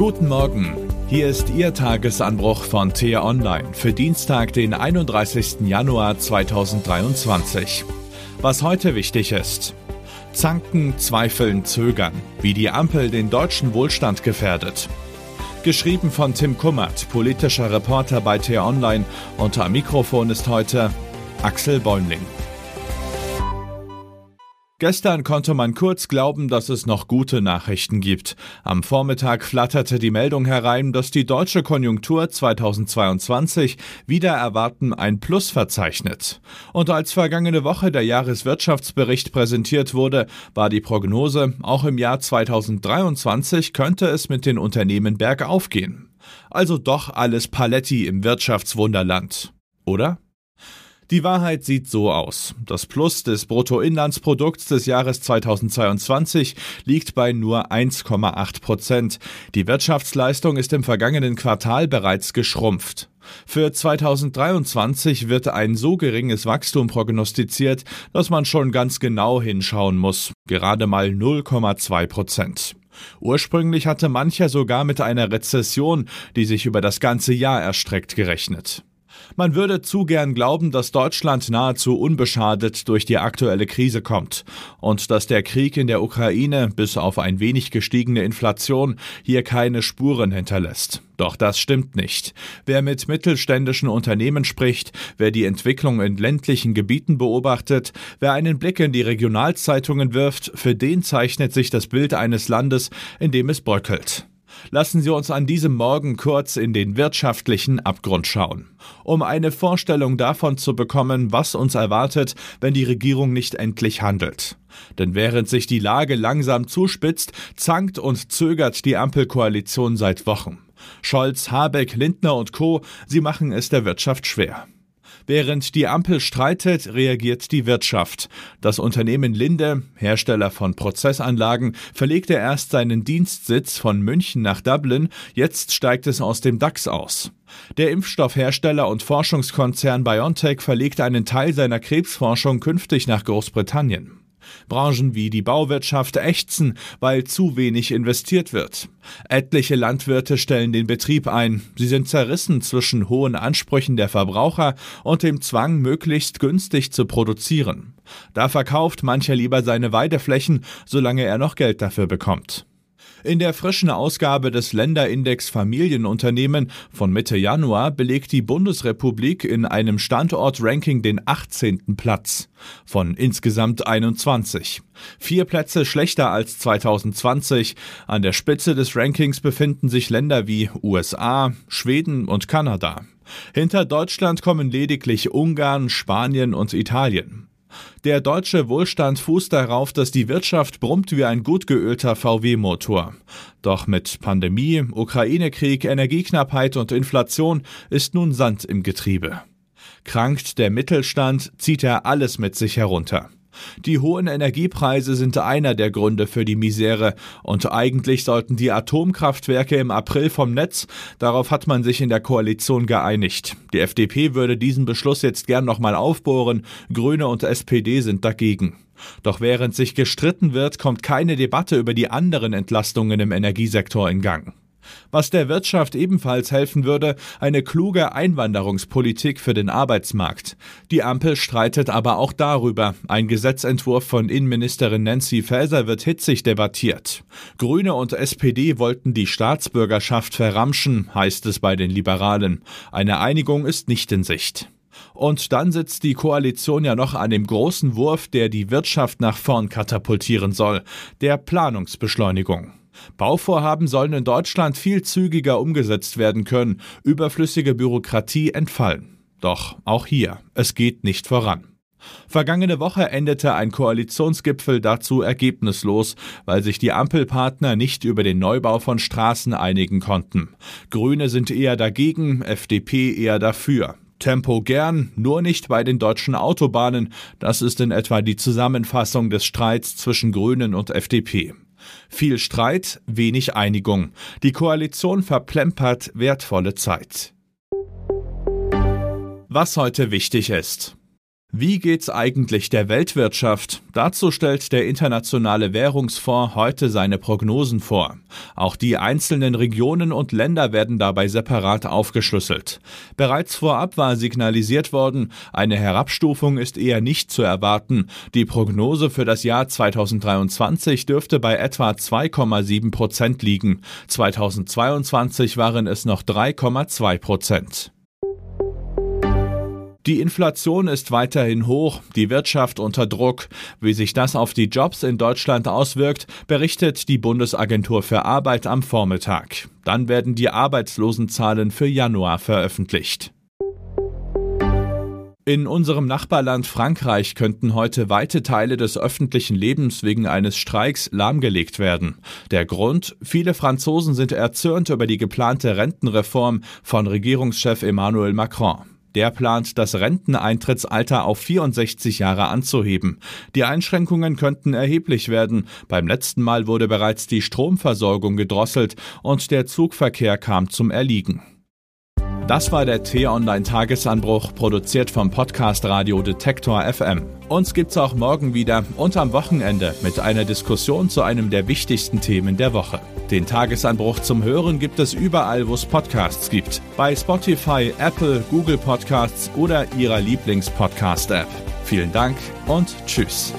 Guten Morgen. Hier ist Ihr Tagesanbruch von Tier Online für Dienstag, den 31. Januar 2023. Was heute wichtig ist. Zanken, Zweifeln, Zögern, wie die Ampel den deutschen Wohlstand gefährdet. Geschrieben von Tim Kummert, politischer Reporter bei T-Online. Unter Mikrofon ist heute Axel Bäumling. Gestern konnte man kurz glauben, dass es noch gute Nachrichten gibt. Am Vormittag flatterte die Meldung herein, dass die deutsche Konjunktur 2022 wieder erwarten ein Plus verzeichnet. Und als vergangene Woche der Jahreswirtschaftsbericht präsentiert wurde, war die Prognose, auch im Jahr 2023 könnte es mit den Unternehmen bergauf gehen. Also doch alles Paletti im Wirtschaftswunderland. Oder? Die Wahrheit sieht so aus. Das Plus des Bruttoinlandsprodukts des Jahres 2022 liegt bei nur 1,8 Prozent. Die Wirtschaftsleistung ist im vergangenen Quartal bereits geschrumpft. Für 2023 wird ein so geringes Wachstum prognostiziert, dass man schon ganz genau hinschauen muss. Gerade mal 0,2 Prozent. Ursprünglich hatte mancher sogar mit einer Rezession, die sich über das ganze Jahr erstreckt, gerechnet. Man würde zu gern glauben, dass Deutschland nahezu unbeschadet durch die aktuelle Krise kommt und dass der Krieg in der Ukraine bis auf ein wenig gestiegene Inflation hier keine Spuren hinterlässt. Doch das stimmt nicht. Wer mit mittelständischen Unternehmen spricht, wer die Entwicklung in ländlichen Gebieten beobachtet, wer einen Blick in die Regionalzeitungen wirft, für den zeichnet sich das Bild eines Landes, in dem es bröckelt. Lassen Sie uns an diesem Morgen kurz in den wirtschaftlichen Abgrund schauen, um eine Vorstellung davon zu bekommen, was uns erwartet, wenn die Regierung nicht endlich handelt. Denn während sich die Lage langsam zuspitzt, zankt und zögert die Ampelkoalition seit Wochen. Scholz, Habeck, Lindner und Co. Sie machen es der Wirtschaft schwer. Während die Ampel streitet, reagiert die Wirtschaft. Das Unternehmen Linde, Hersteller von Prozessanlagen, verlegte erst seinen Dienstsitz von München nach Dublin, jetzt steigt es aus dem DAX aus. Der Impfstoffhersteller und Forschungskonzern BioNTech verlegt einen Teil seiner Krebsforschung künftig nach Großbritannien. Branchen wie die Bauwirtschaft ächzen, weil zu wenig investiert wird. Etliche Landwirte stellen den Betrieb ein. Sie sind zerrissen zwischen hohen Ansprüchen der Verbraucher und dem Zwang, möglichst günstig zu produzieren. Da verkauft mancher lieber seine Weideflächen, solange er noch Geld dafür bekommt. In der frischen Ausgabe des Länderindex Familienunternehmen von Mitte Januar belegt die Bundesrepublik in einem Standortranking den 18. Platz von insgesamt 21. Vier Plätze schlechter als 2020. An der Spitze des Rankings befinden sich Länder wie USA, Schweden und Kanada. Hinter Deutschland kommen lediglich Ungarn, Spanien und Italien. Der deutsche Wohlstand fußt darauf, dass die Wirtschaft brummt wie ein gut geölter VW-Motor. Doch mit Pandemie, Ukraine-Krieg, Energieknappheit und Inflation ist nun Sand im Getriebe. Krankt der Mittelstand, zieht er alles mit sich herunter. Die hohen Energiepreise sind einer der Gründe für die Misere und eigentlich sollten die Atomkraftwerke im April vom Netz, darauf hat man sich in der Koalition geeinigt. Die FDP würde diesen Beschluss jetzt gern nochmal aufbohren, Grüne und SPD sind dagegen. Doch während sich gestritten wird, kommt keine Debatte über die anderen Entlastungen im Energiesektor in Gang. Was der Wirtschaft ebenfalls helfen würde, eine kluge Einwanderungspolitik für den Arbeitsmarkt. Die Ampel streitet aber auch darüber. Ein Gesetzentwurf von Innenministerin Nancy Faeser wird hitzig debattiert. Grüne und SPD wollten die Staatsbürgerschaft verramschen, heißt es bei den Liberalen. Eine Einigung ist nicht in Sicht. Und dann sitzt die Koalition ja noch an dem großen Wurf, der die Wirtschaft nach vorn katapultieren soll, der Planungsbeschleunigung. Bauvorhaben sollen in Deutschland viel zügiger umgesetzt werden können, überflüssige Bürokratie entfallen. Doch auch hier, es geht nicht voran. Vergangene Woche endete ein Koalitionsgipfel dazu ergebnislos, weil sich die Ampelpartner nicht über den Neubau von Straßen einigen konnten. Grüne sind eher dagegen, FDP eher dafür. Tempo gern, nur nicht bei den deutschen Autobahnen. Das ist in etwa die Zusammenfassung des Streits zwischen Grünen und FDP. Viel Streit, wenig Einigung. Die Koalition verplempert wertvolle Zeit. Was heute wichtig ist. Wie geht's eigentlich der Weltwirtschaft? Dazu stellt der Internationale Währungsfonds heute seine Prognosen vor. Auch die einzelnen Regionen und Länder werden dabei separat aufgeschlüsselt. Bereits vorab war signalisiert worden, eine Herabstufung ist eher nicht zu erwarten. Die Prognose für das Jahr 2023 dürfte bei etwa 2,7 Prozent liegen. 2022 waren es noch 3,2 Prozent. Die Inflation ist weiterhin hoch, die Wirtschaft unter Druck. Wie sich das auf die Jobs in Deutschland auswirkt, berichtet die Bundesagentur für Arbeit am Vormittag. Dann werden die Arbeitslosenzahlen für Januar veröffentlicht. In unserem Nachbarland Frankreich könnten heute weite Teile des öffentlichen Lebens wegen eines Streiks lahmgelegt werden. Der Grund? Viele Franzosen sind erzürnt über die geplante Rentenreform von Regierungschef Emmanuel Macron. Der plant, das Renteneintrittsalter auf 64 Jahre anzuheben. Die Einschränkungen könnten erheblich werden. Beim letzten Mal wurde bereits die Stromversorgung gedrosselt und der Zugverkehr kam zum Erliegen. Das war der T-Online-Tagesanbruch, produziert vom Podcast Radio Detektor FM. Uns gibt's auch morgen wieder und am Wochenende mit einer Diskussion zu einem der wichtigsten Themen der Woche. Den Tagesanbruch zum Hören gibt es überall, wo es Podcasts gibt. Bei Spotify, Apple, Google Podcasts oder Ihrer Lieblings-Podcast-App. Vielen Dank und Tschüss.